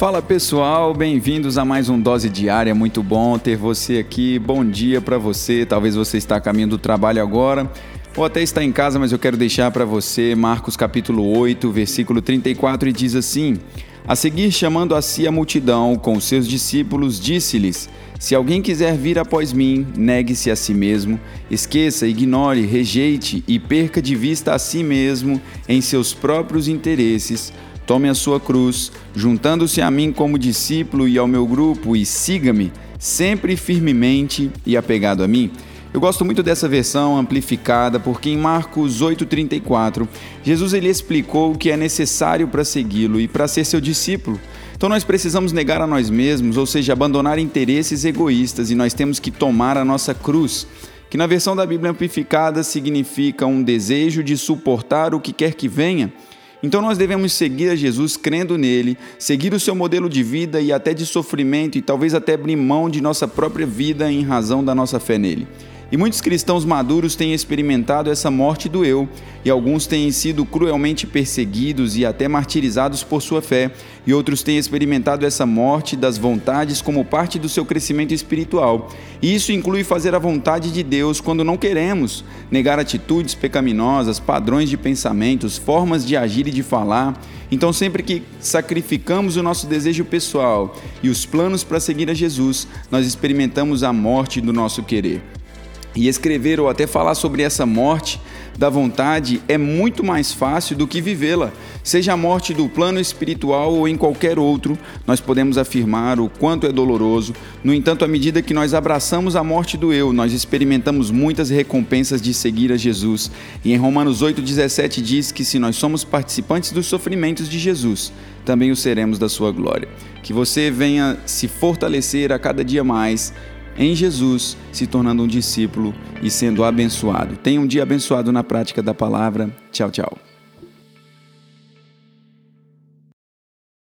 Fala pessoal, bem-vindos a mais um Dose Diária. Muito bom ter você aqui. Bom dia para você. Talvez você está a caminho do trabalho agora ou até está em casa, mas eu quero deixar para você Marcos capítulo 8, versículo 34 e diz assim: A seguir, chamando a si a multidão com os seus discípulos, disse-lhes: Se alguém quiser vir após mim, negue-se a si mesmo, esqueça, ignore, rejeite e perca de vista a si mesmo em seus próprios interesses Tome a sua cruz, juntando-se a mim como discípulo e ao meu grupo, e siga-me, sempre firmemente e apegado a mim. Eu gosto muito dessa versão amplificada porque em Marcos 8:34, Jesus ele explicou o que é necessário para segui-lo e para ser seu discípulo. Então nós precisamos negar a nós mesmos, ou seja, abandonar interesses egoístas e nós temos que tomar a nossa cruz, que na versão da Bíblia amplificada significa um desejo de suportar o que quer que venha então nós devemos seguir a Jesus crendo nele, seguir o seu modelo de vida e até de sofrimento e talvez até abrir mão de nossa própria vida em razão da nossa fé nele. E muitos cristãos maduros têm experimentado essa morte do eu, e alguns têm sido cruelmente perseguidos e até martirizados por sua fé, e outros têm experimentado essa morte das vontades como parte do seu crescimento espiritual. E isso inclui fazer a vontade de Deus quando não queremos, negar atitudes pecaminosas, padrões de pensamentos, formas de agir e de falar. Então, sempre que sacrificamos o nosso desejo pessoal e os planos para seguir a Jesus, nós experimentamos a morte do nosso querer. E escrever ou até falar sobre essa morte da vontade é muito mais fácil do que vivê-la. Seja a morte do plano espiritual ou em qualquer outro, nós podemos afirmar o quanto é doloroso. No entanto, à medida que nós abraçamos a morte do eu, nós experimentamos muitas recompensas de seguir a Jesus. E em Romanos 8,17 diz que se nós somos participantes dos sofrimentos de Jesus, também o seremos da sua glória. Que você venha se fortalecer a cada dia mais em Jesus, se tornando um discípulo e sendo abençoado. Tenha um dia abençoado na prática da palavra. Tchau, tchau.